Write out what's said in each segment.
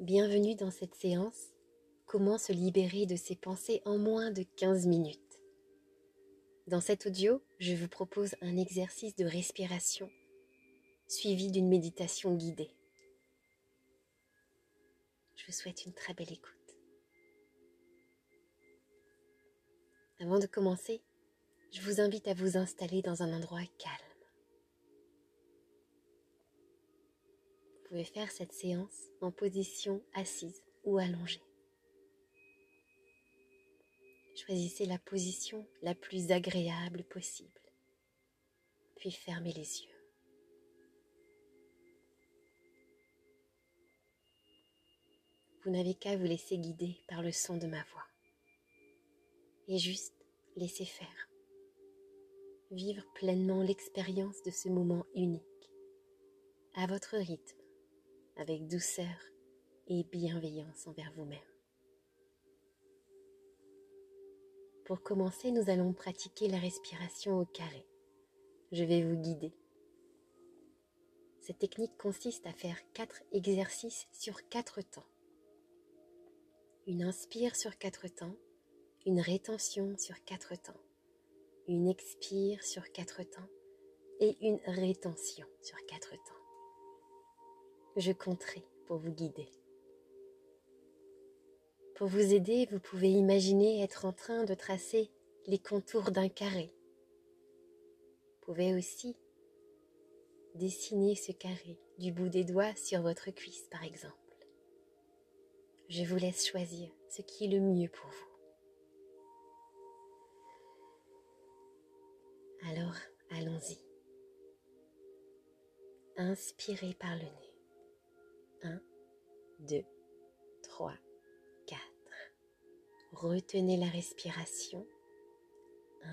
Bienvenue dans cette séance Comment se libérer de ses pensées en moins de 15 minutes? Dans cet audio, je vous propose un exercice de respiration suivi d'une méditation guidée. Je vous souhaite une très belle écoute. Avant de commencer, je vous invite à vous installer dans un endroit calme. Pouvez faire cette séance en position assise ou allongée. Choisissez la position la plus agréable possible, puis fermez les yeux. Vous n'avez qu'à vous laisser guider par le son de ma voix et juste laisser faire. Vivre pleinement l'expérience de ce moment unique, à votre rythme avec douceur et bienveillance envers vous-même. Pour commencer, nous allons pratiquer la respiration au carré. Je vais vous guider. Cette technique consiste à faire quatre exercices sur quatre temps. Une inspire sur quatre temps, une rétention sur quatre temps, une expire sur quatre temps et une rétention sur quatre temps je compterai pour vous guider. Pour vous aider, vous pouvez imaginer être en train de tracer les contours d'un carré. Vous pouvez aussi dessiner ce carré du bout des doigts sur votre cuisse, par exemple. Je vous laisse choisir ce qui est le mieux pour vous. Alors, allons-y. Inspirez par le nez. 1, 2, 3, 4. Retenez la respiration. 1,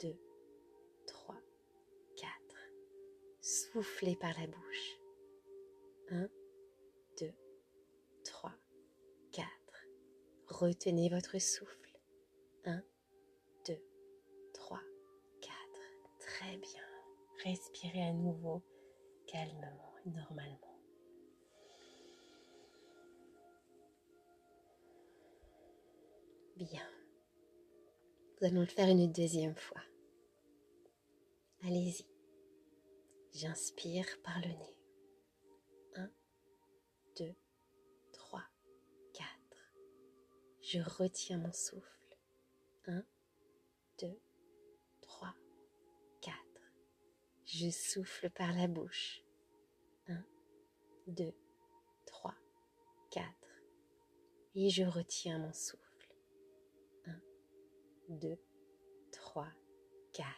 2, 3, 4. Soufflez par la bouche. 1, 2, 3, 4. Retenez votre souffle. 1, 2, 3, 4. Très bien. Respirez à nouveau calmement et normalement. Bien. Nous allons le faire une deuxième fois. Allez-y. J'inspire par le nez. 1, 2, 3, 4. Je retiens mon souffle. 1, 2, 3, 4. Je souffle par la bouche. 1, 2, 3, 4. Et je retiens mon souffle. 2, 3, 4.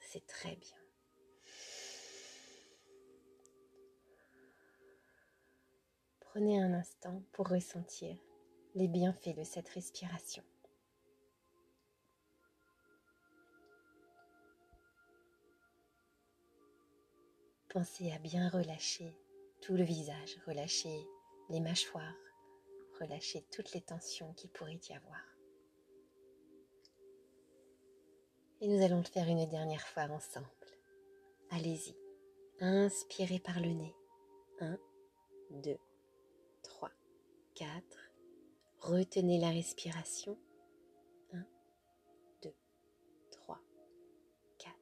C'est très bien. Prenez un instant pour ressentir les bienfaits de cette respiration. Pensez à bien relâcher tout le visage, relâcher les mâchoires, relâcher toutes les tensions qui pourrait y avoir. Et nous allons le faire une dernière fois ensemble. Allez-y. Inspirez par le nez. 1, 2, 3, 4. Retenez la respiration. 1, 2, 3, 4.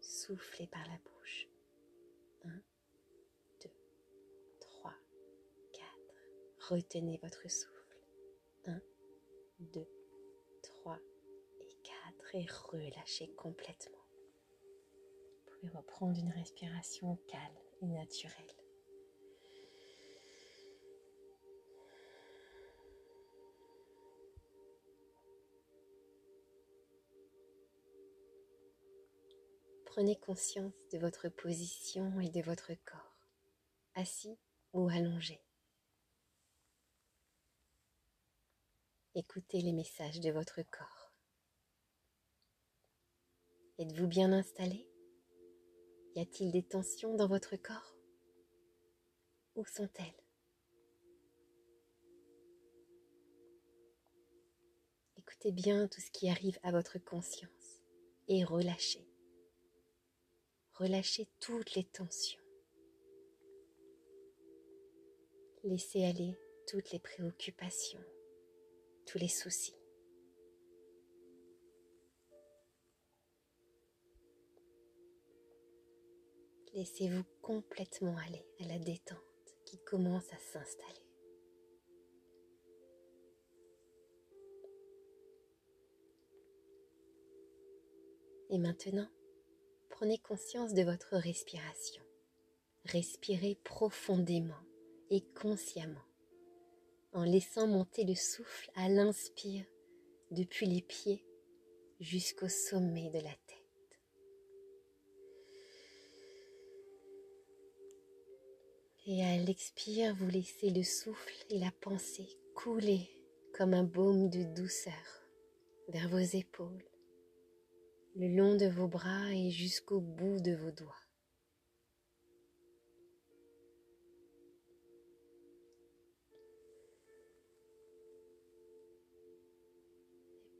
Soufflez par la bouche. 1, 2, 3, 4. Retenez votre souffle. Et relâchez complètement. Vous pouvez reprendre une respiration calme et naturelle. Prenez conscience de votre position et de votre corps, assis ou allongé. Écoutez les messages de votre corps. Êtes-vous bien installé? Y a-t-il des tensions dans votre corps? Où sont-elles? Écoutez bien tout ce qui arrive à votre conscience et relâchez. Relâchez toutes les tensions. Laissez aller toutes les préoccupations, tous les soucis. Laissez-vous complètement aller à la détente qui commence à s'installer. Et maintenant, prenez conscience de votre respiration. Respirez profondément et consciemment en laissant monter le souffle à l'inspire depuis les pieds jusqu'au sommet de la tête. Et à l'expire, vous laissez le souffle et la pensée couler comme un baume de douceur vers vos épaules, le long de vos bras et jusqu'au bout de vos doigts.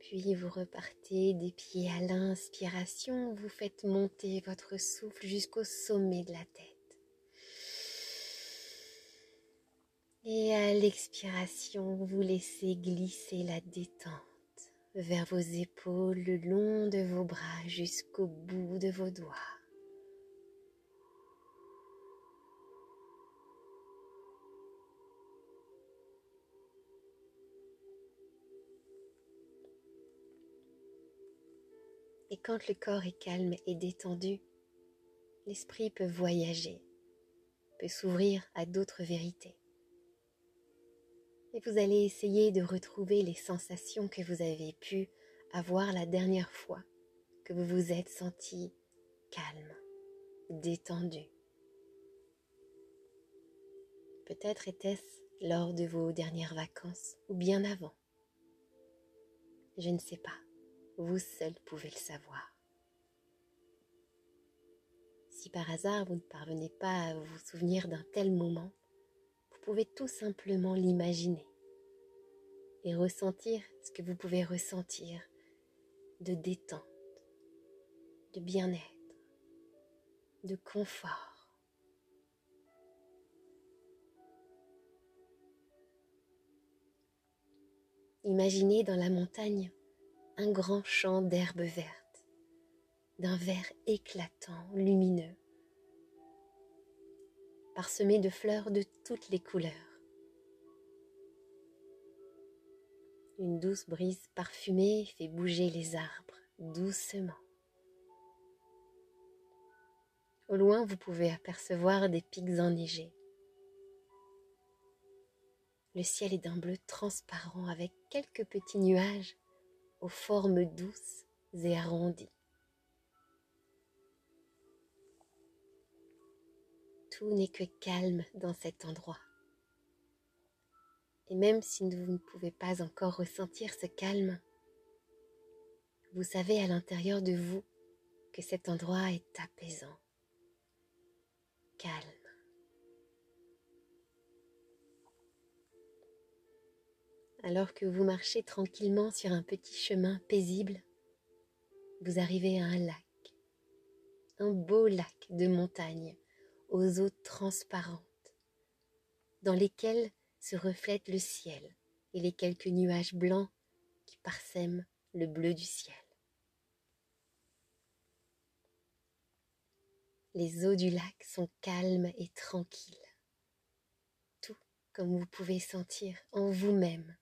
Puis vous repartez des pieds à l'inspiration, vous faites monter votre souffle jusqu'au sommet de la tête. Et à l'expiration, vous laissez glisser la détente vers vos épaules, le long de vos bras jusqu'au bout de vos doigts. Et quand le corps est calme et détendu, l'esprit peut voyager, peut s'ouvrir à d'autres vérités et vous allez essayer de retrouver les sensations que vous avez pu avoir la dernière fois que vous vous êtes senti calme, détendu. Peut-être était-ce lors de vos dernières vacances ou bien avant. Je ne sais pas, vous seul pouvez le savoir. Si par hasard vous ne parvenez pas à vous souvenir d'un tel moment, pouvez tout simplement l'imaginer et ressentir ce que vous pouvez ressentir de détente, de bien-être, de confort. Imaginez dans la montagne un grand champ d'herbes vertes, d'un vert éclatant, lumineux, parsemé de fleurs de toutes les couleurs. Une douce brise parfumée fait bouger les arbres doucement. Au loin, vous pouvez apercevoir des pics enneigés. Le ciel est d'un bleu transparent avec quelques petits nuages aux formes douces et arrondies. Tout n'est que calme dans cet endroit. Et même si vous ne pouvez pas encore ressentir ce calme, vous savez à l'intérieur de vous que cet endroit est apaisant, calme. Alors que vous marchez tranquillement sur un petit chemin paisible, vous arrivez à un lac, un beau lac de montagne aux eaux transparentes, dans lesquelles se reflète le ciel et les quelques nuages blancs qui parsèment le bleu du ciel. Les eaux du lac sont calmes et tranquilles, tout comme vous pouvez sentir en vous-même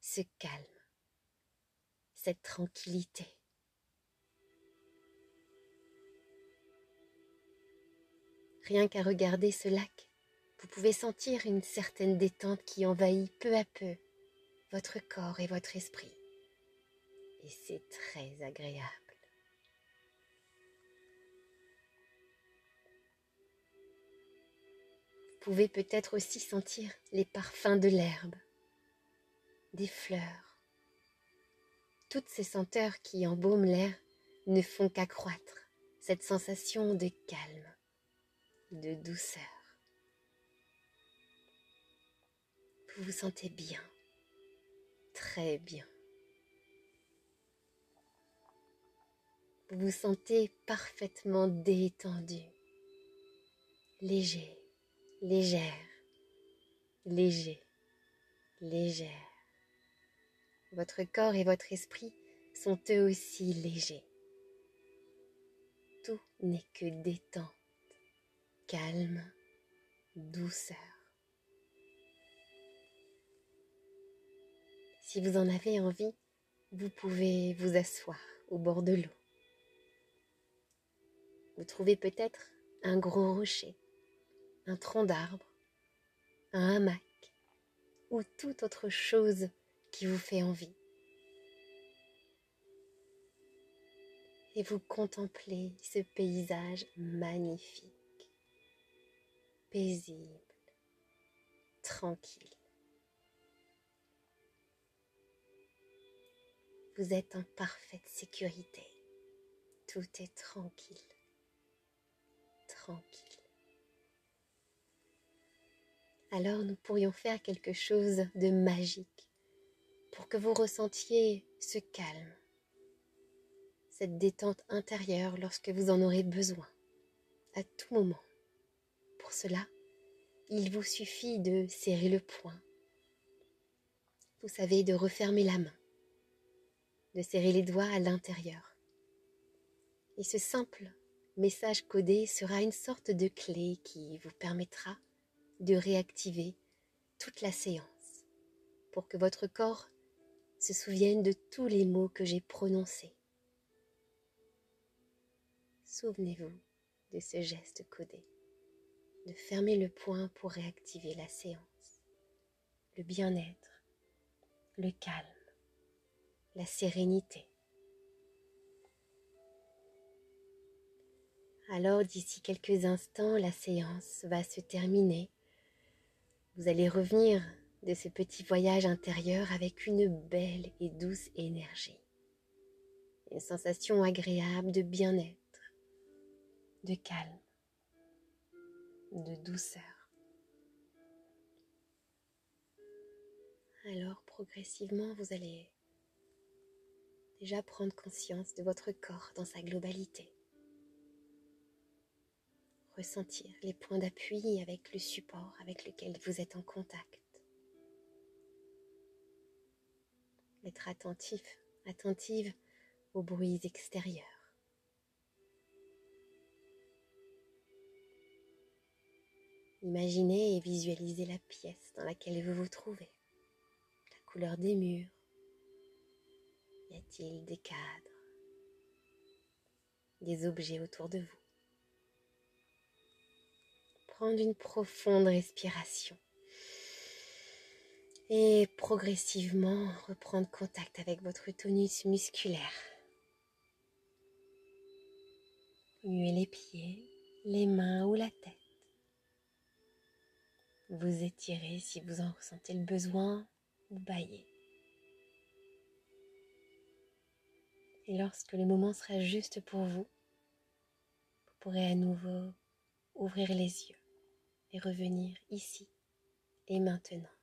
ce calme, cette tranquillité. Rien qu'à regarder ce lac, vous pouvez sentir une certaine détente qui envahit peu à peu votre corps et votre esprit. Et c'est très agréable. Vous pouvez peut-être aussi sentir les parfums de l'herbe, des fleurs. Toutes ces senteurs qui embaument l'air ne font qu'accroître cette sensation de calme de douceur. Vous vous sentez bien, très bien. Vous vous sentez parfaitement détendu, léger, légère, léger, légère. Votre corps et votre esprit sont eux aussi légers. Tout n'est que détente, calme, douceur. Si vous en avez envie, vous pouvez vous asseoir au bord de l'eau. Vous trouvez peut-être un gros rocher, un tronc d'arbre, un hamac ou toute autre chose qui vous fait envie. Et vous contemplez ce paysage magnifique, paisible, tranquille. Vous êtes en parfaite sécurité. Tout est tranquille. Tranquille. Alors nous pourrions faire quelque chose de magique pour que vous ressentiez ce calme, cette détente intérieure lorsque vous en aurez besoin, à tout moment. Cela, il vous suffit de serrer le poing, vous savez, de refermer la main, de serrer les doigts à l'intérieur. Et ce simple message codé sera une sorte de clé qui vous permettra de réactiver toute la séance pour que votre corps se souvienne de tous les mots que j'ai prononcés. Souvenez-vous de ce geste codé, de fermer le poing pour réactiver la séance, le bien-être, le calme, la sérénité. Alors d'ici quelques instants, la séance va se terminer. Vous allez revenir de ce petit voyage intérieur avec une belle et douce énergie. Une sensation agréable de bien-être, de calme, de douceur. Alors progressivement, vous allez déjà prendre conscience de votre corps dans sa globalité. Ressentir les points d'appui avec le support avec lequel vous êtes en contact. être attentif, attentive aux bruits extérieurs. Imaginez et visualisez la pièce dans laquelle vous vous trouvez, la couleur des murs. Y a-t-il des cadres, des objets autour de vous? Prendre une profonde respiration et progressivement reprendre contact avec votre tonus musculaire. Muez les pieds, les mains ou la tête. Vous étirez si vous en ressentez le besoin ou baillez. Et lorsque le moment sera juste pour vous, vous pourrez à nouveau ouvrir les yeux et revenir ici et maintenant.